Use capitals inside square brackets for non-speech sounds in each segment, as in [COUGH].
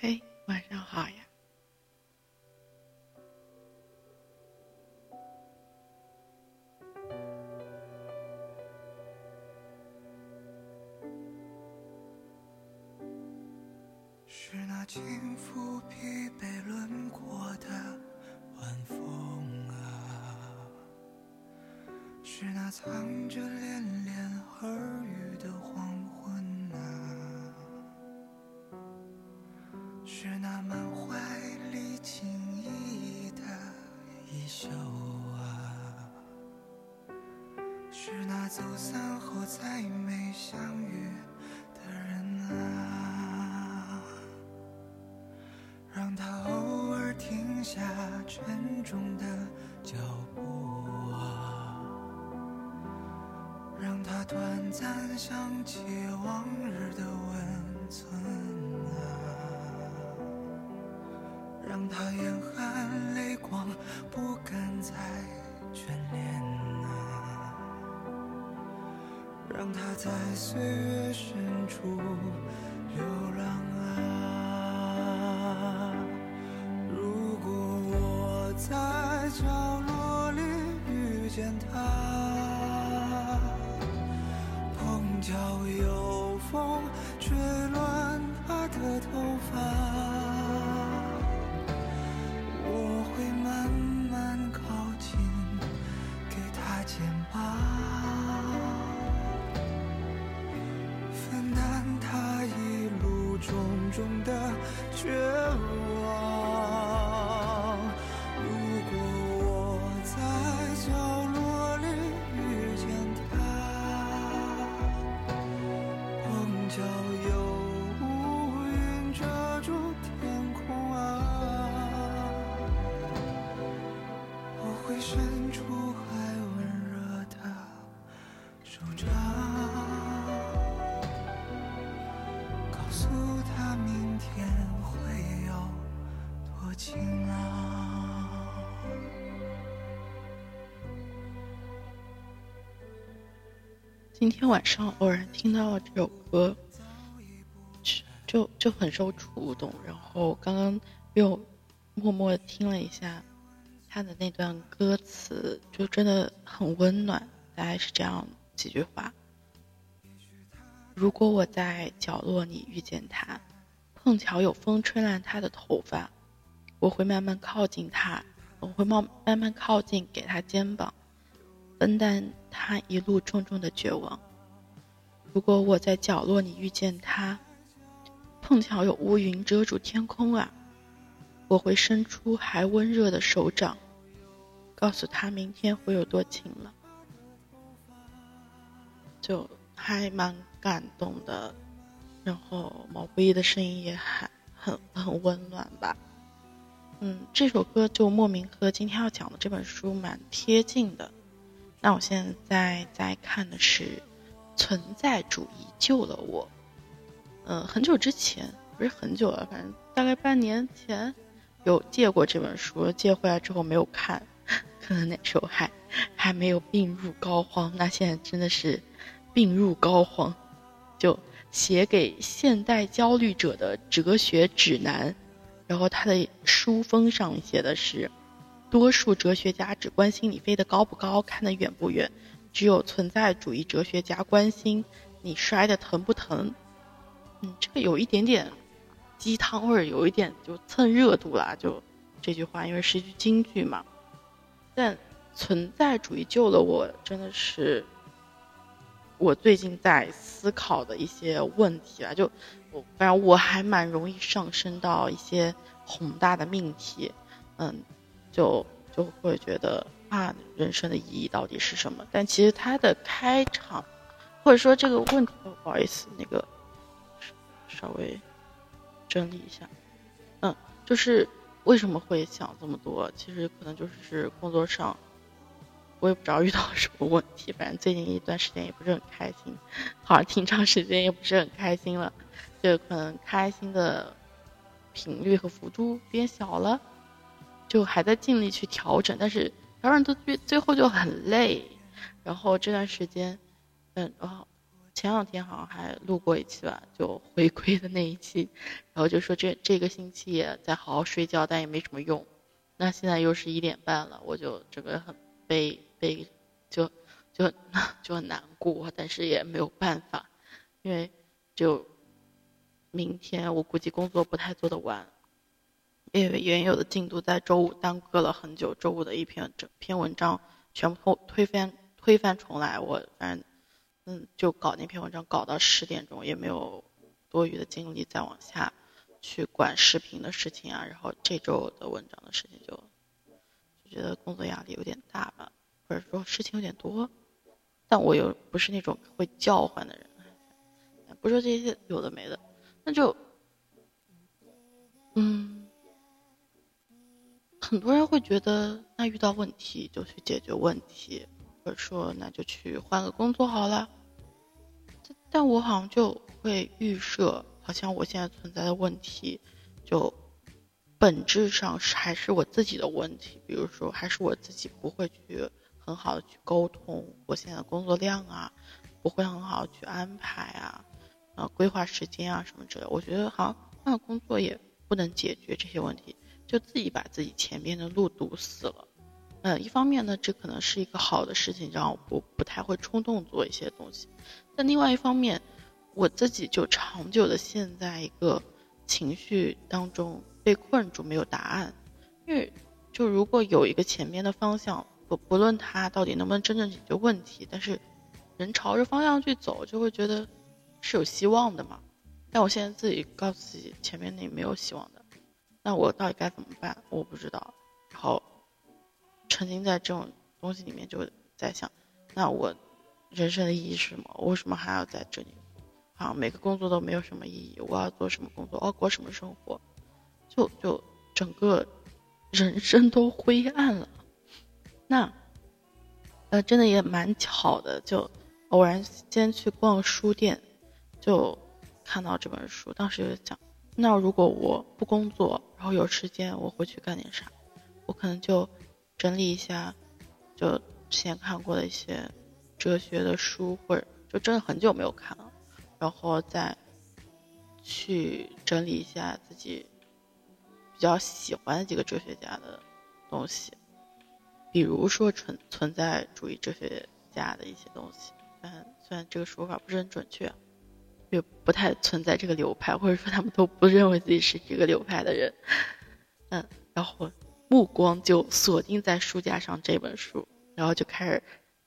嘿，晚轻抚疲惫轮廓的晚风啊，是那藏着恋恋耳语的黄昏啊，是那满怀离情依依的衣袖啊，是那走散后再没相遇角落里遇见他，今天晚上偶然听到了这首歌，就就很受触动。然后刚刚又默默听了一下他的那段歌词，就真的很温暖。大概是这样几句话：如果我在角落里遇见他，碰巧有风吹乱他的头发，我会慢慢靠近他，我会慢慢慢靠近，给他肩膀。分担他一路重重的绝望。如果我在角落里遇见他，碰巧有乌云遮住天空啊，我会伸出还温热的手掌，告诉他明天会有多晴朗。就还蛮感动的，然后毛不易的声音也还很很温暖吧。嗯，这首歌就莫名和今天要讲的这本书蛮贴近的。那我现在在看的是《存在主义救了我》。嗯，很久之前不是很久了，反正大概半年前有借过这本书，借回来之后没有看，[LAUGHS] 可能那时候还还没有病入膏肓。那现在真的是病入膏肓，就写给现代焦虑者的哲学指南。然后他的书封上写的是。多数哲学家只关心你飞得高不高，看得远不远，只有存在主义哲学家关心你摔得疼不疼。嗯，这个有一点点鸡汤味儿，有一点就蹭热度啦。就这句话，因为是一句京剧嘛。但存在主义救了我，真的是我最近在思考的一些问题啊。就我反正我还蛮容易上升到一些宏大的命题，嗯。就就会觉得啊，人生的意义到底是什么？但其实它的开场，或者说这个问题，不好意思，那个稍微整理一下，嗯，就是为什么会想这么多？其实可能就是工作上，我也不知道遇到什么问题，反正最近一段时间也不是很开心，好像挺长时间也不是很开心了。就可能开心的频率和幅度变小了，就还在尽力去调整，但是调整到最最后就很累。然后这段时间，嗯，哦，前两天好像还录过一期吧，就回归的那一期，然后就说这这个星期也在好好睡觉，但也没什么用。那现在又是一点半了，我就整个很悲悲，就就就很难过，但是也没有办法，因为就。明天我估计工作不太做得完，因为原有的进度在周五耽搁了很久。周五的一篇整篇文章全部推翻推翻重来，我反正嗯就搞那篇文章搞到十点钟，也没有多余的精力再往下去管视频的事情啊。然后这周的文章的事情就就觉得工作压力有点大吧，或者说事情有点多，但我又不是那种会叫唤的人，不说这些有的没的。那就，嗯，很多人会觉得，那遇到问题就去解决问题，或者说那就去换个工作好了。但我好像就会预设，好像我现在存在的问题，就本质上是还是我自己的问题。比如说，还是我自己不会去很好的去沟通我现在的工作量啊，不会很好去安排啊。啊，规划时间啊，什么之类，我觉得好像换工作也不能解决这些问题，就自己把自己前面的路堵死了。嗯，一方面呢，这可能是一个好的事情，让我不不太会冲动做一些东西。但另外一方面，我自己就长久的陷在一个情绪当中被困住，没有答案。因为就如果有一个前面的方向，不不论它到底能不能真正解决问题，但是人朝着方向去走，就会觉得。是有希望的嘛？但我现在自己告诉自己，前面那没有希望的，那我到底该怎么办？我不知道。然后沉浸在这种东西里面，就在想，那我人生的意义是什么？我为什么还要在这里？啊，每个工作都没有什么意义。我要做什么工作？我要过什么生活？就就整个人生都灰暗了。那呃，真的也蛮巧的，就偶然间去逛书店。就看到这本书，当时就想，那如果我不工作，然后有时间，我会去干点啥？我可能就整理一下，就之前看过的一些哲学的书，或者就真的很久没有看了，然后再去整理一下自己比较喜欢的几个哲学家的东西，比如说存存在主义哲学家的一些东西，嗯，虽然这个说法不是很准确。也不太存在这个流派，或者说他们都不认为自己是这个流派的人，[LAUGHS] 嗯，然后目光就锁定在书架上这本书，然后就开始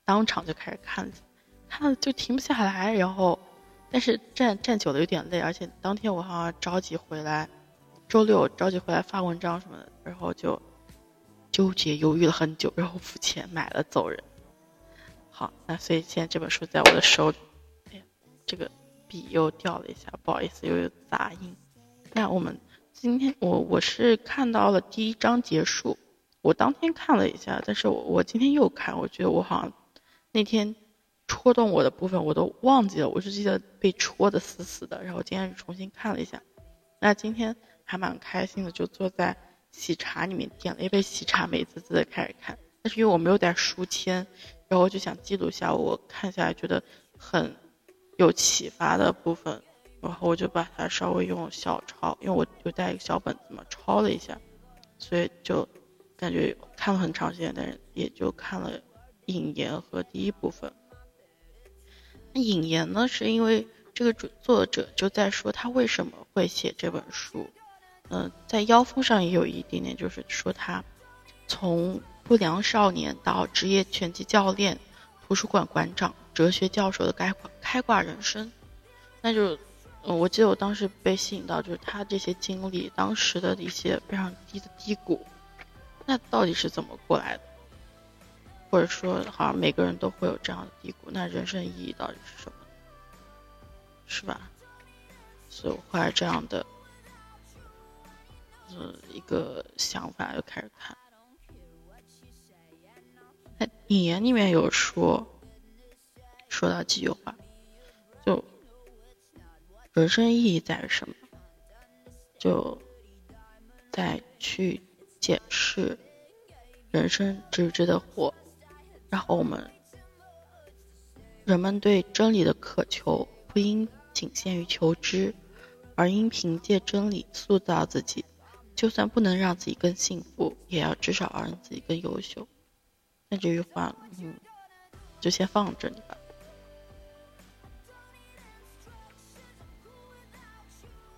当场就开始看，看了就停不下来，然后但是站站久了有点累，而且当天我好像着急回来，周六着急回来发文章什么的，然后就纠结犹豫了很久，然后付钱买了走人。好，那所以现在这本书在我的手里，哎呀，这个。笔又掉了一下，不好意思，又有杂音。那我们今天我我是看到了第一章结束，我当天看了一下，但是我我今天又看，我觉得我好像那天戳动我的部分我都忘记了，我就记得被戳的死死的。然后今天重新看了一下，那今天还蛮开心的，就坐在喜茶里面点了一杯喜茶，美滋滋的开始看。但是因为我没有带书签，然后我就想记录一下我看下来觉得很。有启发的部分，然后我就把它稍微用小抄，因为我有带一个小本子嘛，抄了一下，所以就感觉看了很长时间，但是也就看了引言和第一部分。那引言呢，是因为这个主作者就在说他为什么会写这本书，嗯，在腰封上也有一点点，就是说他从不良少年到职业拳击教练、图书馆馆长。哲学教授的开开挂人生，那就，嗯，我记得我当时被吸引到，就是他这些经历，当时的一些非常低的低谷，那到底是怎么过来的？或者说，好像每个人都会有这样的低谷，那人生意义到底是什么？是吧？所以我怀着这样的，嗯，一个想法就开始看。那引言里面有说。说到几句话，人生意义在于什么？就再去检视人生值不值得活，然后我们人们对真理的渴求不应仅限于求知，而应凭借真理塑造自己。就算不能让自己更幸福，也要至少让自己更优秀。那这句话，嗯，就先放这里吧。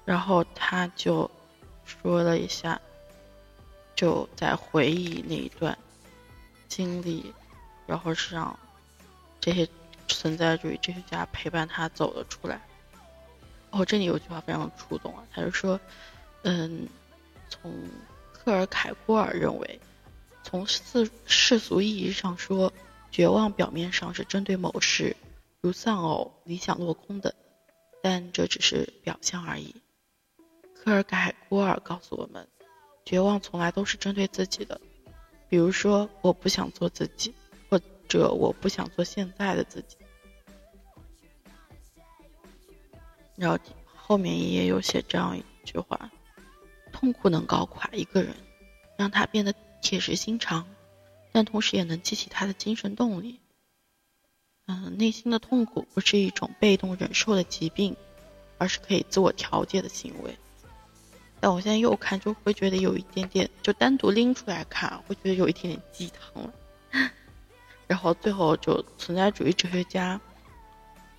然后他就说了一下，就在回忆那一段经历，然后是让这些存在主义哲学家陪伴他走了出来。哦，这里有句话非常触动啊，他就说，嗯。从克尔凯郭尔认为，从世世俗意义上说，绝望表面上是针对某事，如丧偶、理想落空等，但这只是表象而已。克尔凯郭尔告诉我们，绝望从来都是针对自己的，比如说我不想做自己，或者我不想做现在的自己。然后后面也有写这样一句话。痛苦能搞垮一个人，让他变得铁石心肠，但同时也能激起他的精神动力。嗯，内心的痛苦不是一种被动忍受的疾病，而是可以自我调节的行为。但我现在又看，就会觉得有一点点，就单独拎出来看，会觉得有一点点鸡汤了。[LAUGHS] 然后最后就存在主义哲学家，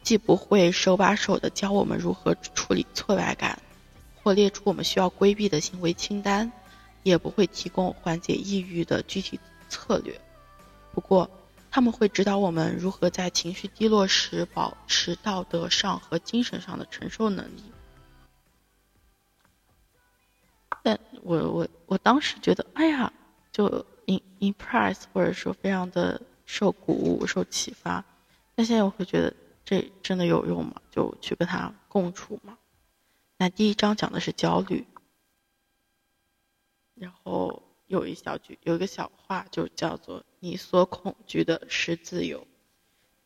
既不会手把手的教我们如何处理挫败感。或列出我们需要规避的行为清单，也不会提供缓解抑郁的具体策略。不过，他们会指导我们如何在情绪低落时保持道德上和精神上的承受能力。我我我当时觉得，哎呀，就 in impress 或者说非常的受鼓舞、受启发。但现在我会觉得，这真的有用吗？就去跟他共处吗？那第一章讲的是焦虑，然后有一小句，有一个小话，就叫做“你所恐惧的是自由”。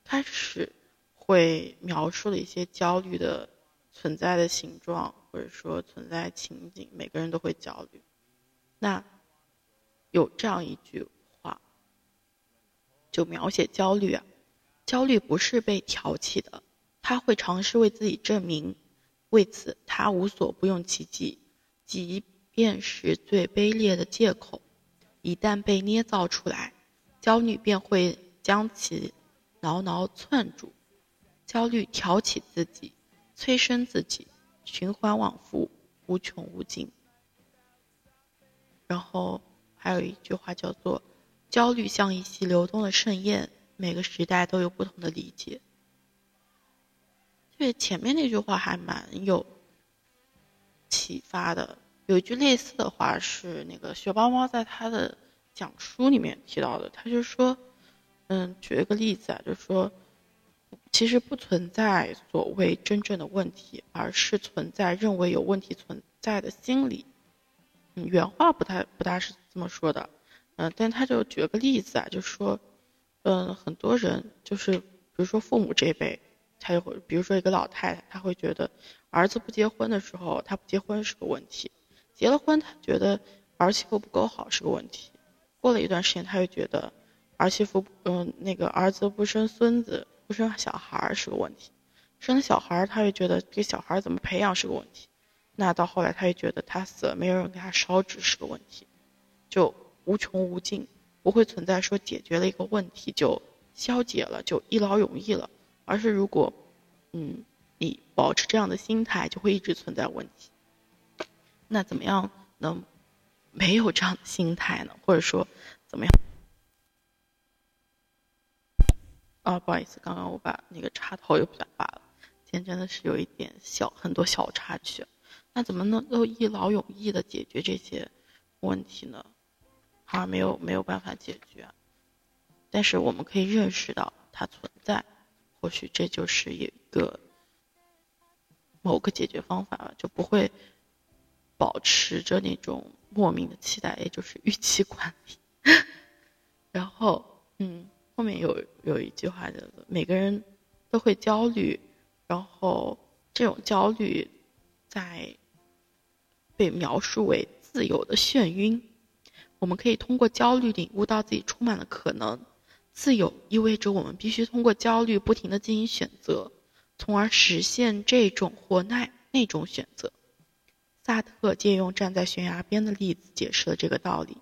开始会描述了一些焦虑的存在的形状，或者说存在情景，每个人都会焦虑。那有这样一句话，就描写焦虑啊，焦虑不是被挑起的，他会尝试为自己证明。为此，他无所不用其极，即便是最卑劣的借口，一旦被捏造出来，焦虑便会将其牢牢攥住。焦虑挑起自己，催生自己，循环往复，无穷无尽。然后还有一句话叫做：“焦虑像一袭流动的盛宴，每个时代都有不同的理解。”对前面那句话还蛮有启发的。有一句类似的话是那个雪豹猫在他的讲书里面提到的，他就说，嗯，举了个例子啊，就说，其实不存在所谓真正的问题，而是存在认为有问题存在的心理。嗯，原话不太不大是这么说的，嗯，但他就举了个例子啊，就说，嗯，很多人就是比如说父母这一辈。他就会，比如说一个老太太，她会觉得儿子不结婚的时候，他不结婚是个问题；结了婚，她觉得儿媳妇不够好是个问题。过了一段时间，她又觉得儿媳妇，嗯，那个儿子不生孙子、不生小孩是个问题；生了小孩，他又觉得这小孩怎么培养是个问题。那到后来，他又觉得他死了没有人给他烧纸是个问题，就无穷无尽，不会存在说解决了一个问题就消解了，就一劳永逸了。而是如果，嗯，你保持这样的心态，就会一直存在问题。那怎么样能没有这样的心态呢？或者说，怎么样？啊，不好意思，刚刚我把那个插头又不小拔了。今天真的是有一点小很多小插曲。那怎么能够一劳永逸的解决这些问题呢？好像没有没有办法解决。但是我们可以认识到它存在。或许这就是一个某个解决方法吧，就不会保持着那种莫名的期待，也就是预期管理。[LAUGHS] 然后，嗯，后面有有一句话叫做“每个人都会焦虑”，然后这种焦虑在被描述为自由的眩晕。我们可以通过焦虑领悟到自己充满了可能。自由意味着我们必须通过焦虑不停地进行选择，从而实现这种或那那种选择。萨特借用站在悬崖边的例子解释了这个道理。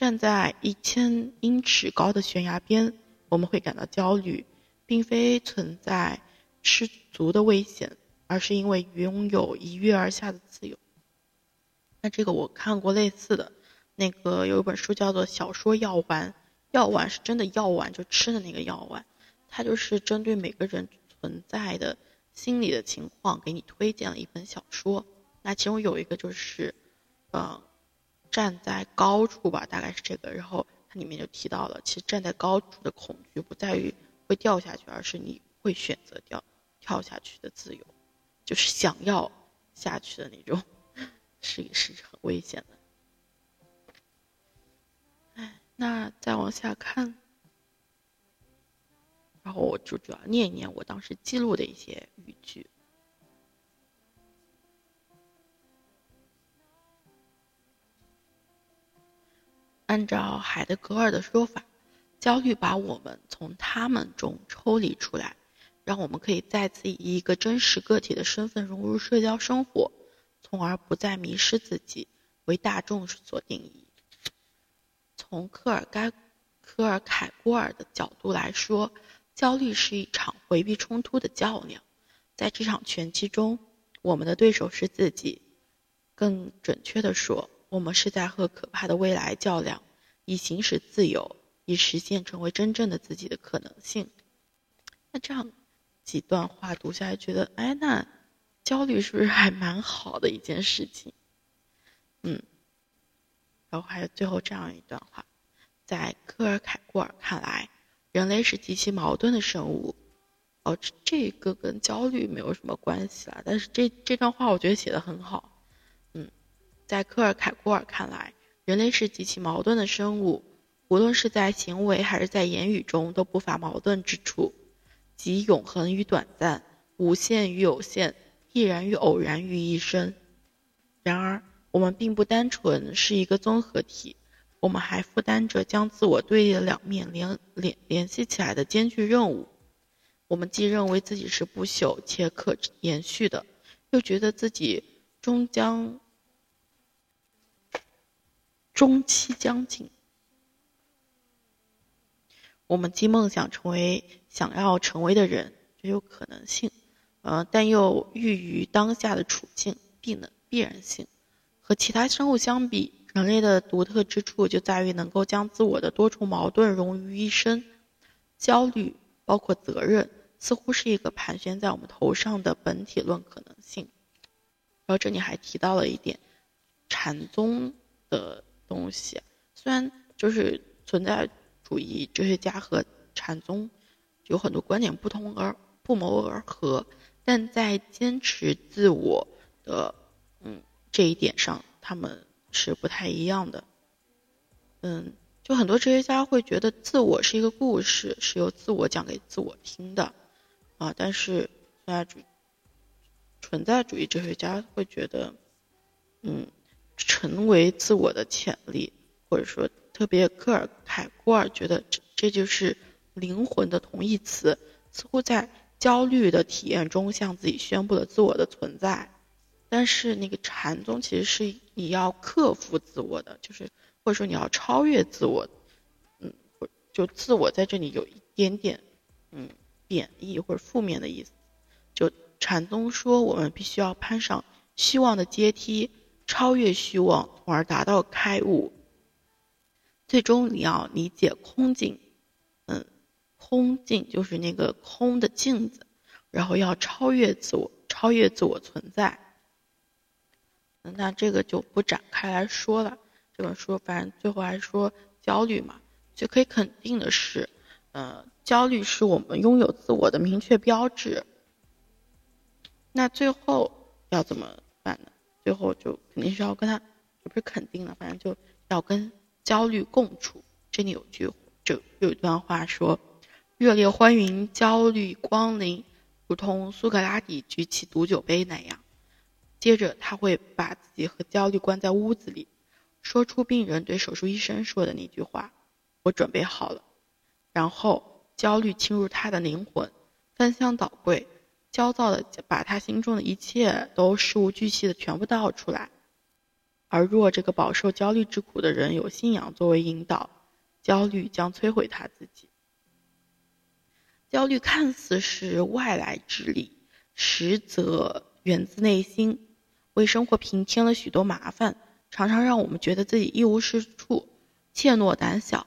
站在一千英尺高的悬崖边，我们会感到焦虑，并非存在失足的危险，而是因为拥有一跃而下的自由。那这个我看过类似的，那个有一本书叫做《小说药丸》。药丸是真的药丸，就吃的那个药丸，它就是针对每个人存在的心理的情况，给你推荐了一本小说。那其中有一个就是，呃，站在高处吧，大概是这个。然后它里面就提到了，其实站在高处的恐惧不在于会掉下去，而是你会选择掉跳下去的自由，就是想要下去的那种，[LAUGHS] 是是很危险的。那再往下看，然后我就主要念一念我当时记录的一些语句。按照海德格尔的说法，焦虑把我们从他们中抽离出来，让我们可以再次以一个真实个体的身份融入社交生活，从而不再迷失自己，为大众所定义。从科尔该科尔凯郭尔的角度来说，焦虑是一场回避冲突的较量。在这场拳击中，我们的对手是自己。更准确地说，我们是在和可怕的未来较量，以行使自由，以实现成为真正的自己的可能性。那这样几段话读下来，觉得，哎，那焦虑是不是还蛮好的一件事情？嗯。然后还有最后这样一段话，在科尔凯郭尔看来，人类是极其矛盾的生物。哦，这这个跟焦虑没有什么关系啦。但是这这段话我觉得写的很好。在科尔凯郭尔看来，人类是极其矛盾的生物，无论是在行为还是在言语中都不乏矛盾之处，即永恒与短暂，无限与有限，必然与偶然于一身。然而。我们并不单纯是一个综合体，我们还负担着将自我对立的两面联联联系起来的艰巨任务。我们既认为自己是不朽且可延续的，又觉得自己终将中期将近。我们既梦想成为想要成为的人，也有可能性，呃，但又寓于当下的处境必能必然性。和其他生物相比，人类的独特之处就在于能够将自我的多重矛盾融于一身。焦虑包括责任，似乎是一个盘旋在我们头上的本体论可能性。然后这里还提到了一点，禅宗的东西，虽然就是存在主义哲学家和禅宗有很多观点不同而不谋而合，但在坚持自我的嗯。这一点上，他们是不太一样的。嗯，就很多哲学家会觉得自我是一个故事，是由自我讲给自我听的，啊，但是存在主存在主义哲学家会觉得，嗯，成为自我的潜力，或者说特别科尔凯郭尔觉得这这就是灵魂的同义词，似乎在焦虑的体验中向自己宣布了自我的存在。但是那个禅宗其实是你要克服自我的，就是或者说你要超越自我，嗯，就自我在这里有一点点嗯贬义或者负面的意思。就禅宗说我们必须要攀上希望的阶梯，超越虚妄，从而达到开悟。最终你要理解空镜，嗯，空镜就是那个空的镜子，然后要超越自我，超越自我存在。那这个就不展开来说了。这本书反正最后还说焦虑嘛，就可以肯定的是，呃，焦虑是我们拥有自我的明确标志。那最后要怎么？最后就肯定是要跟他，也不是肯定了，反正就要跟焦虑共处。这里有句，就有一段话说：热烈欢迎焦虑光临，如同苏格拉底举起毒酒杯那样。接着，他会把自己和焦虑关在屋子里，说出病人对手术医生说的那句话：“我准备好了。”然后，焦虑侵入他的灵魂，翻箱倒柜，焦躁的把他心中的一切都事无巨细的全部倒出来。而若这个饱受焦虑之苦的人有信仰作为引导，焦虑将摧毁他自己。焦虑看似是外来之力，实则源自内心。为生活平添了许多麻烦，常常让我们觉得自己一无是处、怯懦胆小，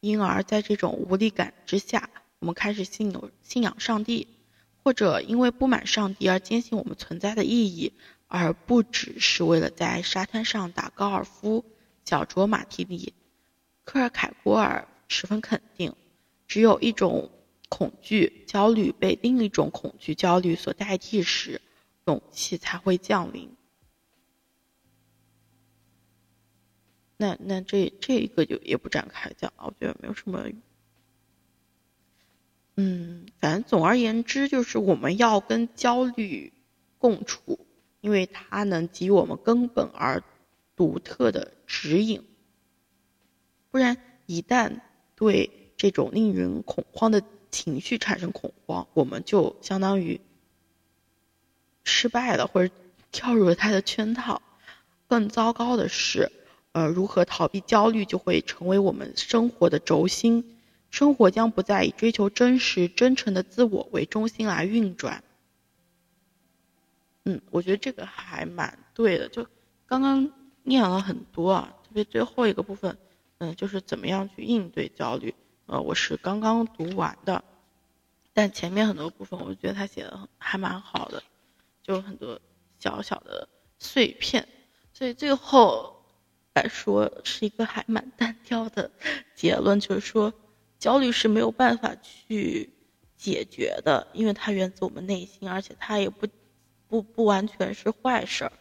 因而，在这种无力感之下，我们开始信有信仰上帝，或者因为不满上帝而坚信我们存在的意义，而不只是为了在沙滩上打高尔夫、小酌马提尼。科尔凯郭尔十分肯定，只有一种恐惧焦虑被另一种恐惧焦虑所代替时，勇气才会降临。那那这这一个就也不展开讲了，我觉得没有什么。嗯，反正总而言之，就是我们要跟焦虑共处，因为它能给予我们根本而独特的指引。不然，一旦对这种令人恐慌的情绪产生恐慌，我们就相当于失败了，或者跳入了他的圈套。更糟糕的是。呃，如何逃避焦虑，就会成为我们生活的轴心。生活将不再以追求真实、真诚的自我为中心来运转。嗯，我觉得这个还蛮对的。就刚刚念了很多啊，特别最后一个部分，嗯，就是怎么样去应对焦虑。呃，我是刚刚读完的，但前面很多部分，我觉得他写的还蛮好的，就很多小小的碎片。所以最后。来说是一个还蛮单调的结论，就是说焦虑是没有办法去解决的，因为它源自我们内心，而且它也不不不完全是坏事儿，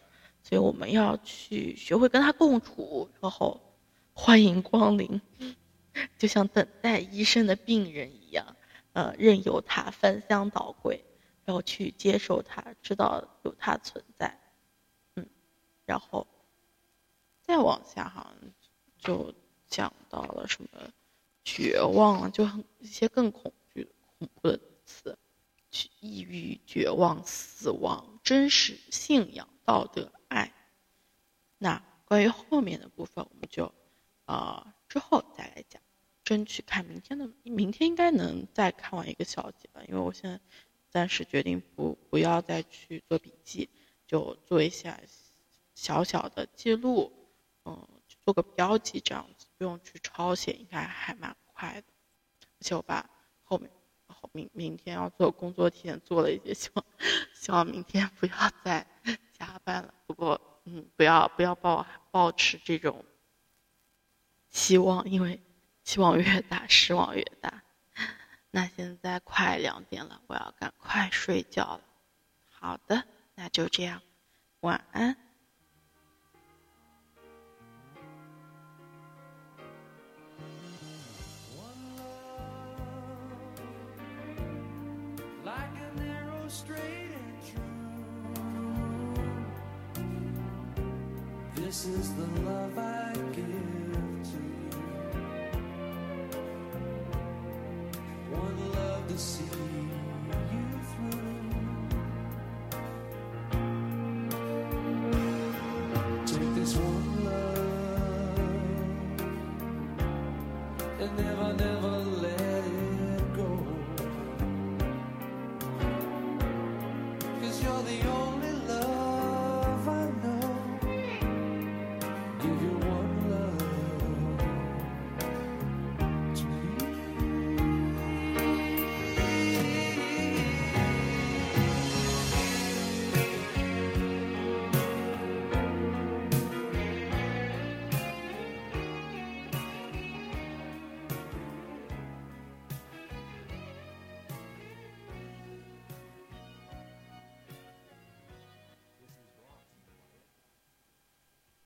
所以我们要去学会跟它共处，然后欢迎光临，[LAUGHS] 就像等待医生的病人一样，呃，任由它翻箱倒柜，然后去接受它，知道有它存在，嗯，然后。再往下，好像就讲到了什么绝望，就很一些更恐惧、恐怖的词，抑郁、绝望、死亡、真实、信仰、道德、爱。那关于后面的部分，我们就啊之后再来讲，争取看明天的，明天应该能再看完一个小节吧，因为我现在暂时决定不不要再去做笔记，就做一下小小的记录。嗯，做个标记这样子，不用去抄写，应该还蛮快的。而且我把后面后明明天要做工作提前做了一些，希望 [LAUGHS] 希望明天不要再加班了。不过嗯，不要不要抱抱持这种希望，因为希望越大失望越大。[LAUGHS] 那现在快两点了，我要赶快睡觉了。好的，那就这样，晚安。This is the love I give